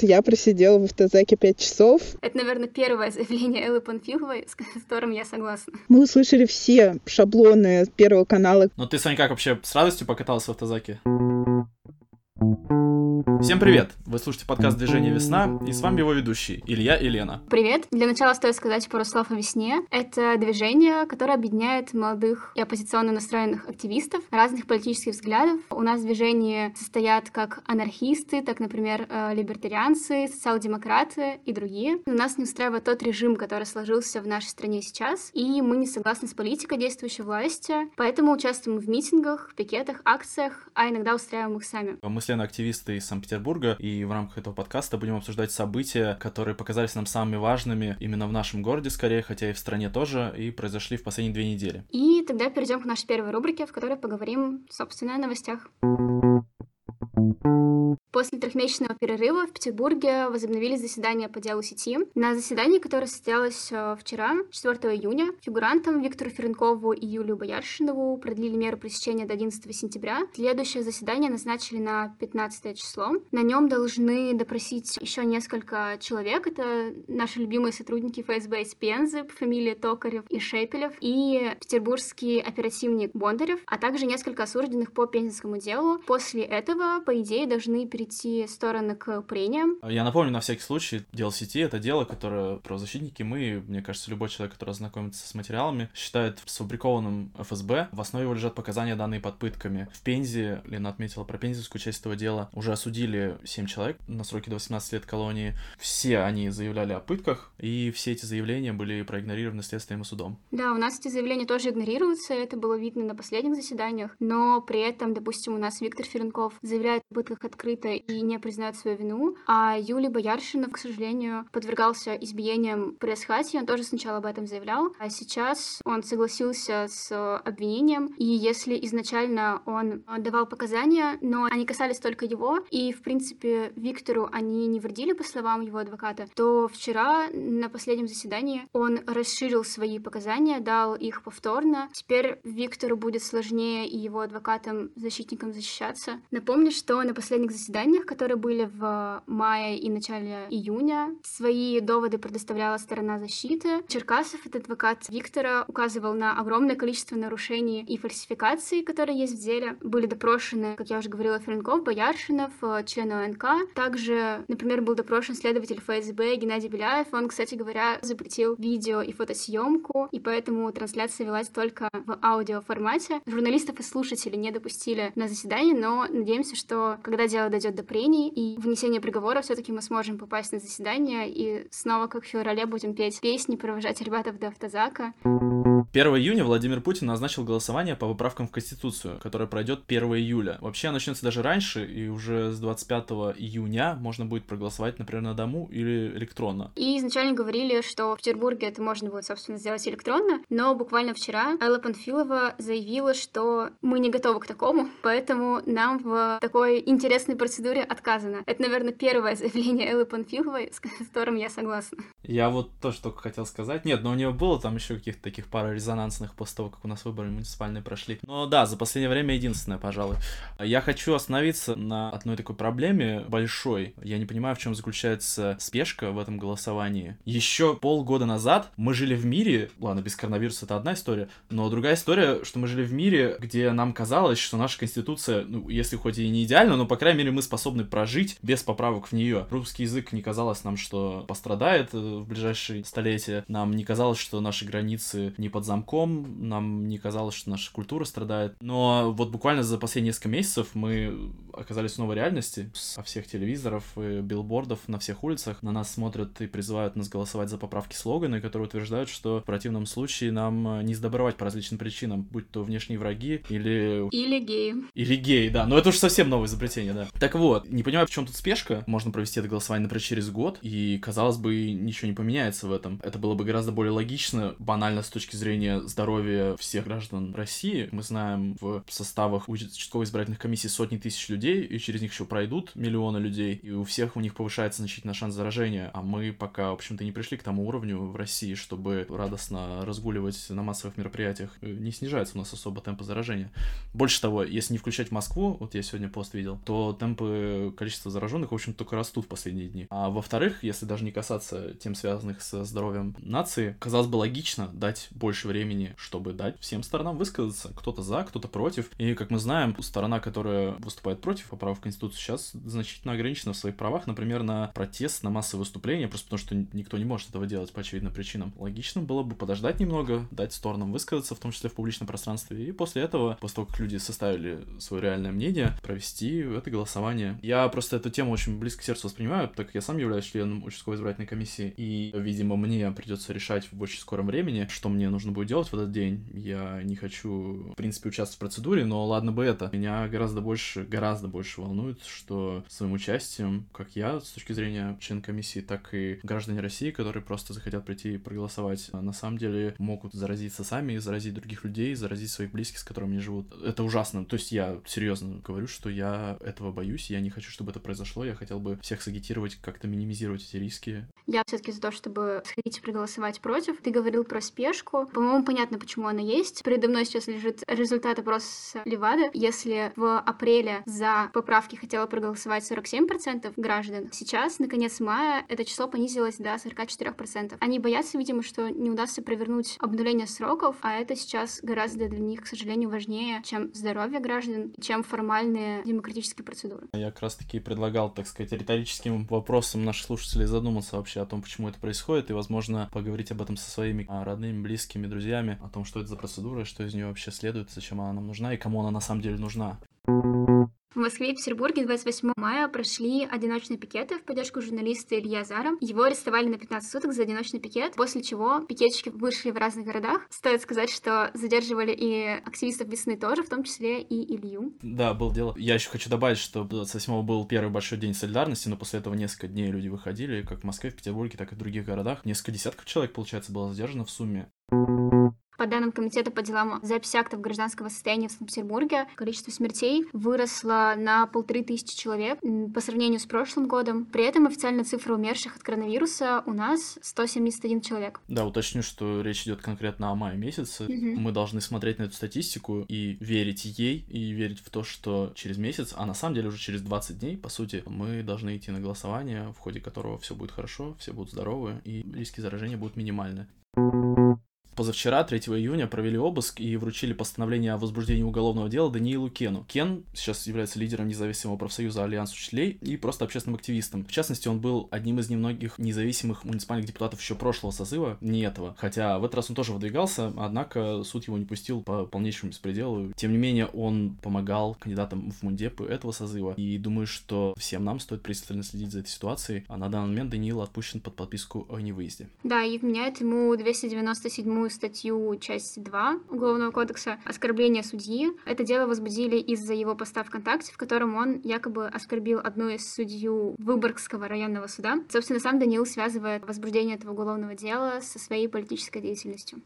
Я просидела в автозаке пять часов. Это, наверное, первое заявление Эллы Панфиловой, с которым я согласна. Мы услышали все шаблоны Первого канала. Но ты, Соня, как вообще с радостью покаталась в автозаке? Всем привет! Вы слушаете подкаст «Движение весна» и с вами его ведущий Илья и Лена. Привет! Для начала стоит сказать пару слов о весне. Это движение, которое объединяет молодых и оппозиционно настроенных активистов разных политических взглядов. У нас в движении состоят как анархисты, так, например, э, либертарианцы, социал-демократы и другие. Но нас не устраивает тот режим, который сложился в нашей стране сейчас, и мы не согласны с политикой действующей власти, поэтому участвуем в митингах, пикетах, акциях, а иногда устраиваем их сами. Мы с Леной активисты из Санкт-Петербурга, и в рамках этого подкаста будем обсуждать события, которые показались нам самыми важными именно в нашем городе, скорее, хотя и в стране тоже, и произошли в последние две недели. И тогда перейдем к нашей первой рубрике, в которой поговорим, собственно, о новостях. После трехмесячного перерыва в Петербурге возобновили заседание по делу сети. На заседании, которое состоялось э, вчера, 4 июня, фигурантам Виктору Ференкову и Юлию Бояршинову продлили меру пресечения до 11 сентября. Следующее заседание назначили на 15 число. На нем должны допросить еще несколько человек. Это наши любимые сотрудники ФСБ из Пензы фамилии Токарев и Шепелев и петербургский оперативник Бондарев, а также несколько осужденных по пензенскому делу. После этого, по идее, должны перейти стороны к прениям. Я напомню на всякий случай, дело сети — это дело, которое правозащитники, мы, мне кажется, любой человек, который знакомится с материалами, считает сфабрикованным ФСБ. В основе его лежат показания, данные под пытками. В Пензе, Лена отметила про пензенскую часть этого дела, уже осудили 7 человек на сроки до 18 лет колонии. Все они заявляли о пытках, и все эти заявления были проигнорированы следствием и судом. Да, у нас эти заявления тоже игнорируются, это было видно на последних заседаниях, но при этом, допустим, у нас Виктор Ференков заявляет о пытках открыто и не признает свою вину. А Юлий Бояршинов, к сожалению, подвергался избиениям при Асхате, он тоже сначала об этом заявлял, а сейчас он согласился с обвинением, и если изначально он давал показания, но они касались только его, и, в принципе, Виктору они не вредили, по словам его адвоката, то вчера на последнем заседании он расширил свои показания, дал их повторно. Теперь Виктору будет сложнее и его адвокатам, защитникам защищаться. Напомню, что на последних заседаниях заседаниях, которые были в мае и начале июня. Свои доводы предоставляла сторона защиты. Черкасов, этот адвокат Виктора, указывал на огромное количество нарушений и фальсификаций, которые есть в деле. Были допрошены, как я уже говорила, Ференков, Бояршинов, э, члены ОНК. Также, например, был допрошен следователь ФСБ Геннадий Беляев. Он, кстати говоря, запретил видео и фотосъемку, и поэтому трансляция велась только в аудиоформате. Журналистов и слушателей не допустили на заседание, но надеемся, что когда дело дойдет до прений и внесения приговора, все-таки мы сможем попасть на заседание и снова, как в феврале, будем петь песни, провожать ребят до автозака. 1 июня Владимир Путин назначил голосование по поправкам в Конституцию, которое пройдет 1 июля. Вообще начнется даже раньше, и уже с 25 июня можно будет проголосовать, например, на дому или электронно. И изначально говорили, что в Петербурге это можно будет, собственно, сделать электронно, но буквально вчера Элла Панфилова заявила, что мы не готовы к такому, поэтому нам в такой интересной процедуре отказано. Это, наверное, первое заявление Эллы Панфиловой, с которым я согласна. Я вот тоже только хотел сказать. Нет, но у нее было там еще каких-то таких пара резонансных после того, как у нас выборы муниципальные прошли. Но да, за последнее время единственное, пожалуй. Я хочу остановиться на одной такой проблеме большой. Я не понимаю, в чем заключается спешка в этом голосовании. Еще полгода назад мы жили в мире, ладно, без коронавируса это одна история, но другая история, что мы жили в мире, где нам казалось, что наша конституция, ну, если хоть и не идеальна, но, по крайней мере, мы способны прожить без поправок в нее. Русский язык не казалось нам, что пострадает э, в ближайшие столетия. Нам не казалось, что наши границы не под замком, нам не казалось, что наша культура страдает. Но вот буквально за последние несколько месяцев мы оказались в новой реальности. Со всех телевизоров и билбордов на всех улицах на нас смотрят и призывают нас голосовать за поправки слоганы, которые утверждают, что в противном случае нам не сдобровать по различным причинам, будь то внешние враги или... Или геи. Или геи, да. Но это уже совсем новое изобретение, да. Так вот, не понимаю, в чем тут спешка. Можно провести это голосование, например, через год, и, казалось бы, ничего не поменяется в этом. Это было бы гораздо более логично, банально с точки зрения здоровья всех граждан России. Мы знаем в составах участковых избирательных комиссий сотни тысяч людей, и через них еще пройдут миллионы людей, и у всех у них повышается значительно шанс заражения. А мы пока, в общем-то, не пришли к тому уровню в России, чтобы радостно разгуливать на массовых мероприятиях. Не снижается у нас особо темпы заражения. Больше того, если не включать Москву, вот я сегодня по рост видел, то темпы количества зараженных, в общем, только растут в последние дни. А во-вторых, если даже не касаться тем, связанных со здоровьем нации, казалось бы логично дать больше времени, чтобы дать всем сторонам высказаться. Кто-то за, кто-то против. И, как мы знаем, сторона, которая выступает против поправок в Конституцию, сейчас значительно ограничена в своих правах, например, на протест, на массовые выступления, просто потому что никто не может этого делать по очевидным причинам. Логично было бы подождать немного, дать сторонам высказаться, в том числе в публичном пространстве, и после этого, после того, как люди составили свое реальное мнение, провести это голосование. Я просто эту тему очень близко к сердцу воспринимаю, так как я сам являюсь членом участковой избирательной комиссии, и, видимо, мне придется решать в очень скором времени, что мне нужно будет делать в этот день. Я не хочу, в принципе, участвовать в процедуре, но ладно бы это. Меня гораздо больше, гораздо больше волнует, что своим участием, как я, с точки зрения члена комиссии, так и граждане России, которые просто захотят прийти и проголосовать, на самом деле могут заразиться сами, заразить других людей, заразить своих близких, с которыми они живут. Это ужасно. То есть я серьезно говорю, что я этого боюсь, я не хочу, чтобы это произошло, я хотел бы всех сагитировать, как-то минимизировать эти риски. Я все-таки за то, чтобы сходить и проголосовать против. Ты говорил про спешку. По-моему, понятно, почему она есть. Передо мной сейчас лежит результат опроса Левада. Если в апреле за поправки хотела проголосовать 47% граждан, сейчас, на конец мая, это число понизилось до 44%. Они боятся, видимо, что не удастся провернуть обнуление сроков, а это сейчас гораздо для них, к сожалению, важнее, чем здоровье граждан, чем формальные демократические процедуры. Я как раз-таки предлагал, так сказать, риторическим вопросом наших слушателей задуматься вообще о том, почему это происходит, и, возможно, поговорить об этом со своими а, родными, близкими, друзьями, о том, что это за процедура, что из нее вообще следует, зачем она нам нужна и кому она на самом деле нужна. В Москве и Петербурге 28 мая прошли одиночные пикеты в поддержку журналиста Илья Зара. Его арестовали на 15 суток за одиночный пикет, после чего пикетчики вышли в разных городах. Стоит сказать, что задерживали и активистов весны тоже, в том числе и Илью. Да, был дело. Я еще хочу добавить, что 28 был первый большой день солидарности, но после этого несколько дней люди выходили, как в Москве, в Петербурге, так и в других городах. Несколько десятков человек, получается, было задержано в сумме. По данным Комитета по делам записи актов гражданского состояния в Санкт-Петербурге, количество смертей выросло на полторы тысячи человек по сравнению с прошлым годом. При этом официальная цифра умерших от коронавируса у нас 171 человек. Да, уточню, что речь идет конкретно о мае месяце. Угу. Мы должны смотреть на эту статистику и верить ей, и верить в то, что через месяц, а на самом деле уже через 20 дней, по сути, мы должны идти на голосование, в ходе которого все будет хорошо, все будут здоровы, и риски заражения будут минимальны позавчера, 3 июня, провели обыск и вручили постановление о возбуждении уголовного дела Даниилу Кену. Кен сейчас является лидером независимого профсоюза Альянс учителей и просто общественным активистом. В частности, он был одним из немногих независимых муниципальных депутатов еще прошлого созыва, не этого. Хотя в этот раз он тоже выдвигался, однако суд его не пустил по полнейшему беспределу. Тем не менее, он помогал кандидатам в мундепы этого созыва. И думаю, что всем нам стоит пристально следить за этой ситуацией. А на данный момент Даниил отпущен под подписку о невыезде. Да, и вменяет ему 297 новую статью, часть 2 Уголовного кодекса «Оскорбление судьи». Это дело возбудили из-за его поста ВКонтакте, в котором он якобы оскорбил одну из судью Выборгского районного суда. Собственно, сам Даниил связывает возбуждение этого уголовного дела со своей политической деятельностью.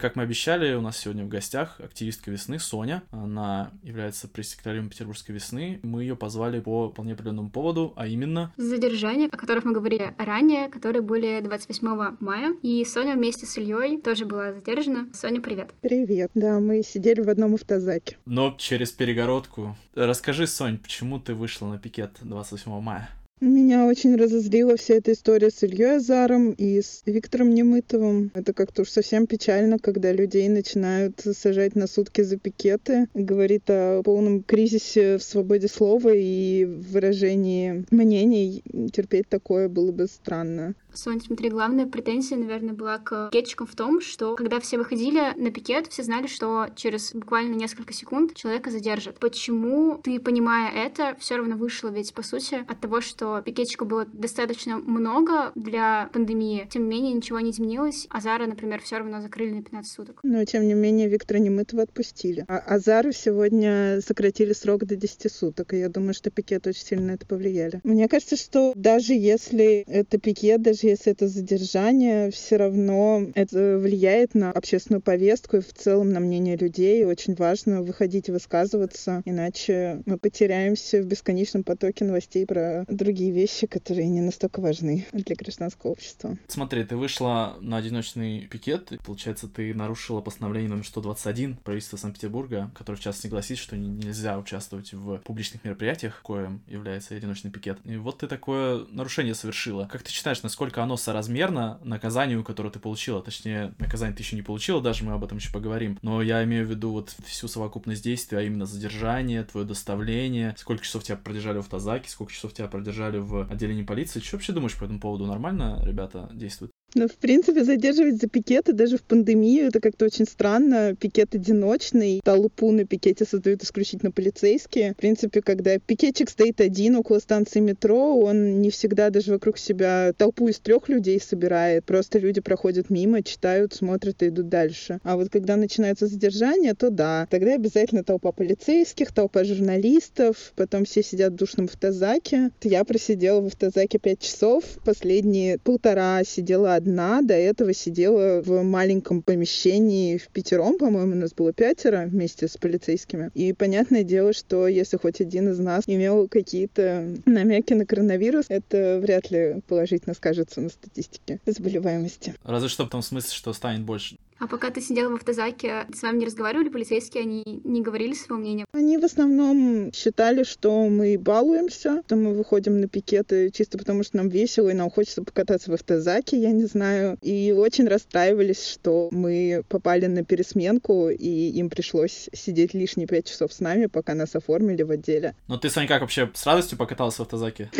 Как мы обещали, у нас сегодня в гостях активистка весны Соня. Она является пресс-секретарем Петербургской весны. Мы ее позвали по вполне определенному поводу, а именно... Задержание, о которых мы говорили ранее, которые были 28 мая. И Соня вместе с Ильей тоже была задержана. Соня, привет. Привет. Да, мы сидели в одном автозаке. Но через перегородку. Расскажи, Сонь, почему ты вышла на пикет 28 мая? Меня очень разозлила вся эта история с Ильей Азаром и с Виктором Немытовым. Это как-то уж совсем печально, когда людей начинают сажать на сутки за пикеты. Говорит о полном кризисе в свободе слова и выражении мнений. Терпеть такое было бы странно. Соня, смотри, главная претензия, наверное, была к пикетчикам в том, что когда все выходили на пикет, все знали, что через буквально несколько секунд человека задержат. Почему ты, понимая это, все равно вышла ведь, по сути, от того, что пикетчиков было достаточно много для пандемии, тем не менее ничего не изменилось. Азара, например, все равно закрыли на 15 суток. Но, тем не менее, Виктора Немытова отпустили. А Азару сегодня сократили срок до 10 суток, и я думаю, что пикет очень сильно это повлияли. Мне кажется, что даже если это пикет, даже даже если это задержание, все равно это влияет на общественную повестку и в целом на мнение людей. Очень важно выходить и высказываться, иначе мы потеряемся в бесконечном потоке новостей про другие вещи, которые не настолько важны для гражданского общества. Смотри, ты вышла на одиночный пикет, и, получается, ты нарушила постановление номер 121 правительства Санкт-Петербурга, которое в частности гласит, что нельзя участвовать в публичных мероприятиях, коим является одиночный пикет. И вот ты такое нарушение совершила. Как ты считаешь, насколько оно соразмерно наказанию, которое ты получила? Точнее, наказание ты еще не получила, даже мы об этом еще поговорим. Но я имею в виду вот всю совокупность действий, а именно задержание, твое доставление, сколько часов тебя продержали в автозаке, сколько часов тебя продержали в отделении полиции. Что вообще думаешь по этому поводу? Нормально ребята действуют? Ну, в принципе, задерживать за пикеты даже в пандемию, это как-то очень странно. Пикет одиночный, толпу на пикете создают исключительно полицейские. В принципе, когда пикетчик стоит один около станции метро, он не всегда даже вокруг себя толпу из трех людей собирает. Просто люди проходят мимо, читают, смотрят и идут дальше. А вот когда начинается задержание, то да, тогда обязательно толпа полицейских, толпа журналистов, потом все сидят в душном автозаке. Я просидела в автозаке пять часов, последние полтора сидела одна, до этого сидела в маленьком помещении в пятером, по-моему, у нас было пятеро вместе с полицейскими. И понятное дело, что если хоть один из нас имел какие-то намеки на коронавирус, это вряд ли положительно скажется на статистике заболеваемости. Разве что в том смысле, что станет больше. А пока ты сидела в автозаке, с вами не разговаривали полицейские, они не говорили своего мнения? Они в основном считали, что мы балуемся, что мы выходим на пикеты чисто потому, что нам весело и нам хочется покататься в автозаке, я не знаю. И очень расстраивались, что мы попали на пересменку, и им пришлось сидеть лишние пять часов с нами, пока нас оформили в отделе. Но ты, Саня, как вообще с радостью покаталась в автозаке?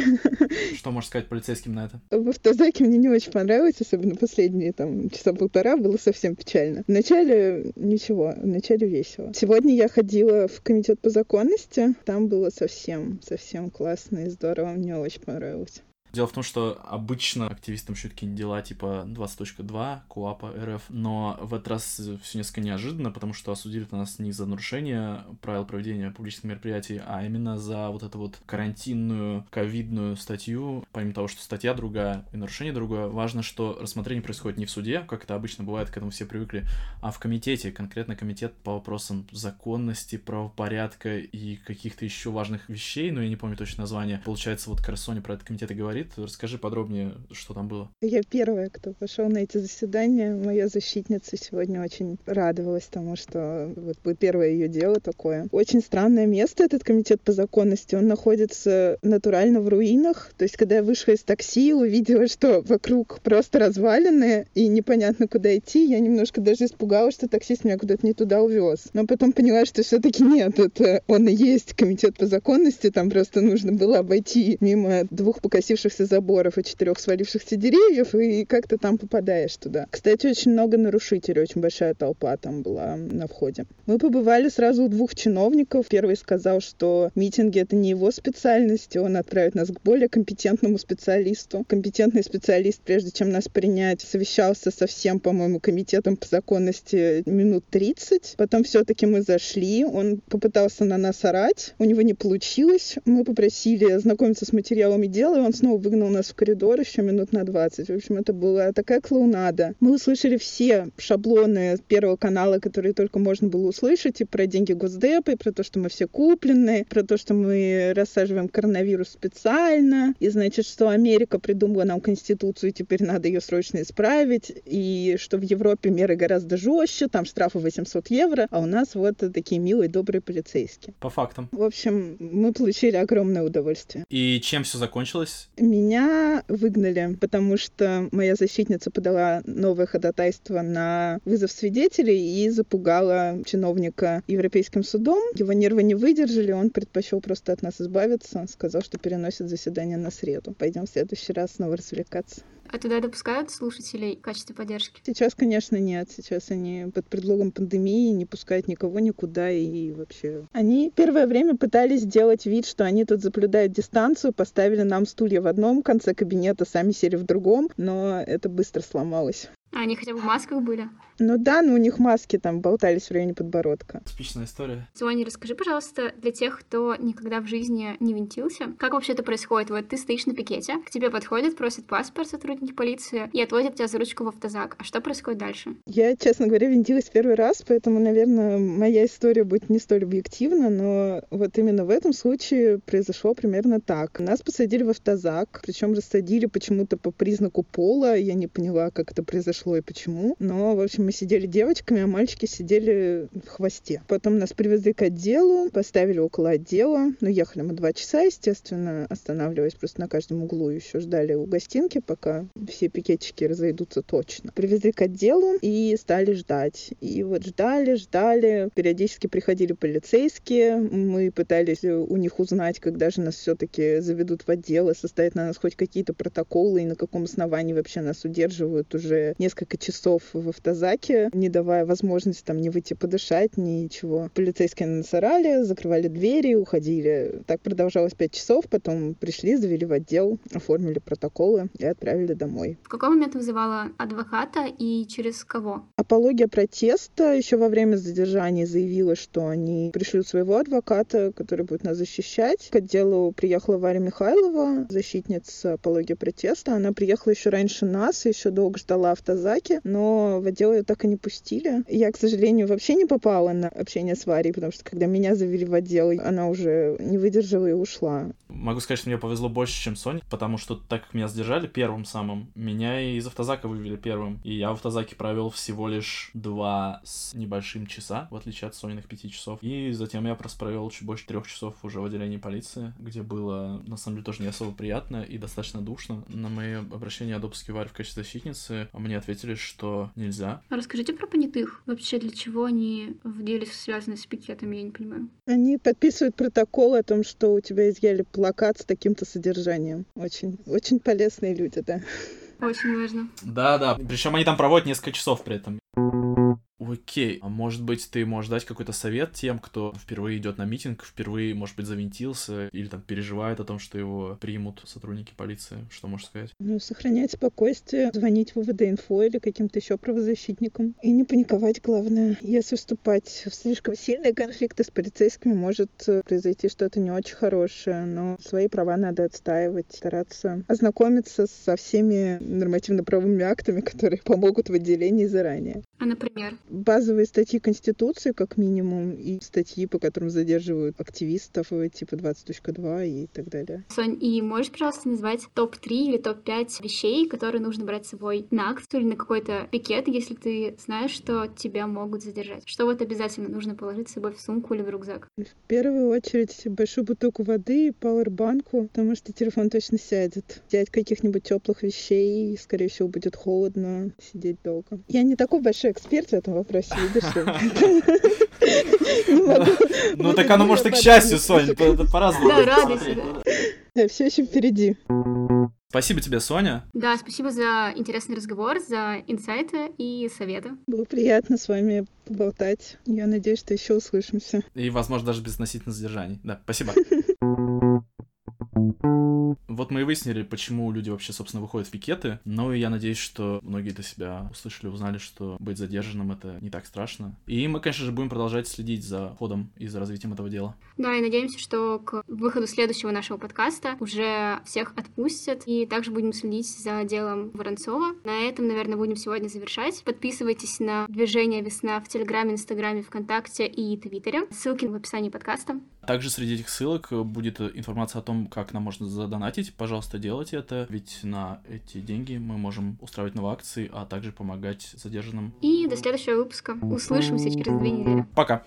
Что можешь сказать полицейским на это? В автозаке мне не очень понравилось, особенно последние там часа полтора, было совсем печально печально. Вначале ничего, вначале весело. Сегодня я ходила в комитет по законности. Там было совсем, совсем классно и здорово. Мне очень понравилось. Дело в том, что обычно активистам еще какие-нибудь дела типа 20.2, КУАПа, РФ, но в этот раз все несколько неожиданно, потому что осудили нас не за нарушение правил проведения публичных мероприятий, а именно за вот эту вот карантинную, ковидную статью. Помимо того, что статья другая и нарушение другое, важно, что рассмотрение происходит не в суде, как это обычно бывает, к этому все привыкли, а в комитете, конкретно комитет по вопросам законности, правопорядка и каких-то еще важных вещей, но я не помню точно название. Получается, вот Карсони про этот комитет и говорит, говорит. Расскажи подробнее, что там было. Я первая, кто пошел на эти заседания. Моя защитница сегодня очень радовалась тому, что вот первое ее дело такое. Очень странное место этот комитет по законности. Он находится натурально в руинах. То есть, когда я вышла из такси, увидела, что вокруг просто развалины и непонятно, куда идти, я немножко даже испугалась, что таксист меня куда-то не туда увез. Но потом поняла, что все-таки нет, это он и есть комитет по законности. Там просто нужно было обойти мимо двух покосивших покосившихся заборов и четырех свалившихся деревьев, и как то там попадаешь туда. Кстати, очень много нарушителей, очень большая толпа там была на входе. Мы побывали сразу у двух чиновников. Первый сказал, что митинги — это не его специальность, он отправит нас к более компетентному специалисту. Компетентный специалист, прежде чем нас принять, совещался со всем, по-моему, комитетом по законности минут 30. Потом все-таки мы зашли, он попытался на нас орать, у него не получилось. Мы попросили ознакомиться с материалами дела, и он снова выгнал нас в коридор еще минут на 20. В общем, это была такая клоунада. Мы услышали все шаблоны Первого канала, которые только можно было услышать, и про деньги Госдепа, и про то, что мы все куплены, про то, что мы рассаживаем коронавирус специально, и значит, что Америка придумала нам конституцию, и теперь надо ее срочно исправить, и что в Европе меры гораздо жестче, там штрафы 800 евро, а у нас вот такие милые, добрые полицейские. По фактам. В общем, мы получили огромное удовольствие. И чем все закончилось? Меня выгнали, потому что моя защитница подала новое ходатайство на вызов свидетелей и запугала чиновника Европейским судом. Его нервы не выдержали, он предпочел просто от нас избавиться, сказал, что переносит заседание на среду. Пойдем в следующий раз снова развлекаться. А туда допускают слушателей в качестве поддержки? Сейчас, конечно, нет. Сейчас они под предлогом пандемии не пускают никого никуда и вообще... Они первое время пытались сделать вид, что они тут заблюдают дистанцию, поставили нам стулья в одном конце кабинета, сами сели в другом, но это быстро сломалось. А они хотя бы в масках были? Ну да, но у них маски там болтались в районе подбородка. Типичная история. Соня, расскажи, пожалуйста, для тех, кто никогда в жизни не винтился, как вообще это происходит? Вот ты стоишь на пикете, к тебе подходят, просят паспорт сотрудники полиции и отводят тебя за ручку в автозак. А что происходит дальше? Я, честно говоря, винтилась первый раз, поэтому, наверное, моя история будет не столь объективна, но вот именно в этом случае произошло примерно так. Нас посадили в автозак, причем рассадили почему-то по признаку пола. Я не поняла, как это произошло и почему. Но, в общем, мы сидели девочками, а мальчики сидели в хвосте. Потом нас привезли к отделу, поставили около отдела. Ну, ехали мы два часа, естественно, останавливаясь просто на каждом углу. Еще ждали у гостинки, пока все пикетчики разойдутся точно. Привезли к отделу и стали ждать. И вот ждали, ждали. Периодически приходили полицейские. Мы пытались у них узнать, когда же нас все-таки заведут в отдел и составят на нас хоть какие-то протоколы и на каком основании вообще нас удерживают уже несколько часов в автозаке, не давая возможности там не выйти подышать, ничего. Полицейские нас орали, закрывали двери, уходили. Так продолжалось пять часов, потом пришли, завели в отдел, оформили протоколы и отправили домой. В какой момент вызывала адвоката и через кого? Апология протеста еще во время задержания заявила, что они пришлют своего адвоката, который будет нас защищать. К отделу приехала Варя Михайлова, защитница апологии протеста. Она приехала еще раньше нас, еще долго ждала автозаки, но в отдел ее так и не пустили. Я, к сожалению, вообще не попала на общение с Варей, потому что когда меня завели в отдел, она уже не выдержала и ушла. Могу сказать, что мне повезло больше, чем Соне, потому что так как меня задержали первым самым, меня из автозака вывели первым. И я в автозаке провел всего лишь два с небольшим часа, в отличие от Сониных пяти часов. И затем я просто провел чуть больше трех часов уже в отделении полиции, где было, на самом деле, тоже не особо приятно и достаточно душно. На мои обращения о допуске Варь в качестве защитницы мне ответили, что нельзя. Расскажите про понятых. Вообще, для чего они в деле связаны с пикетами, я не понимаю. Они подписывают протокол о том, что у тебя изъяли плакат с таким-то содержанием. Очень, очень полезные люди, да. Очень важно. Да, да. Причем они там проводят несколько часов при этом. Окей, а может быть ты можешь дать какой-то совет тем, кто впервые идет на митинг, впервые, может быть, завинтился или там переживает о том, что его примут сотрудники полиции? Что можешь сказать? Ну, сохранять спокойствие, звонить в ВВД-инфо или каким-то еще правозащитникам. И не паниковать, главное. Если вступать в слишком сильные конфликты с полицейскими, может э, произойти что-то не очень хорошее, но свои права надо отстаивать, стараться ознакомиться со всеми нормативно-правовыми актами, которые помогут в отделении заранее. А, например? Базовые статьи Конституции, как минимум, и статьи, по которым задерживают активистов, э, типа 20.2 и так далее. Сонь, и можешь, пожалуйста, назвать топ-3 или топ-5 вещей, которые нужно брать с собой на акцию или на какой-то пикет, если ты знаешь, что тебя могут задержать? Что вот обязательно нужно положить с собой в сумку или в рюкзак? В первую очередь большую бутылку воды и пауэрбанку, потому что телефон точно сядет. Взять каких-нибудь теплых вещей, скорее всего, будет холодно, сидеть долго. Я не такой большой эксперт в этом вопросе, видишь ли. Ну так оно может и к счастью, Сонь, по-разному. Да, радуйся. Да, все еще впереди. Спасибо тебе, Соня. Да, спасибо за интересный разговор, за инсайты и советы. Было приятно с вами поболтать. Я надеюсь, что еще услышимся. И, возможно, даже без относительно задержаний. Да, спасибо. Вот мы и выяснили, почему люди вообще, собственно, выходят в пикеты. Ну и я надеюсь, что многие для себя услышали, узнали, что быть задержанным это не так страшно. И мы, конечно же, будем продолжать следить за ходом и за развитием этого дела. Да, и надеемся, что к выходу следующего нашего подкаста уже всех отпустят. И также будем следить за делом Воронцова. На этом, наверное, будем сегодня завершать. Подписывайтесь на движение Весна в Телеграме, Инстаграме, ВКонтакте и Твиттере. Ссылки в описании подкаста. Также среди этих ссылок будет информация о том, как нам можно задонатить. Пожалуйста, делайте это, ведь на эти деньги мы можем устраивать новые акции, а также помогать задержанным. И до следующего выпуска. Услышимся через две недели. Пока.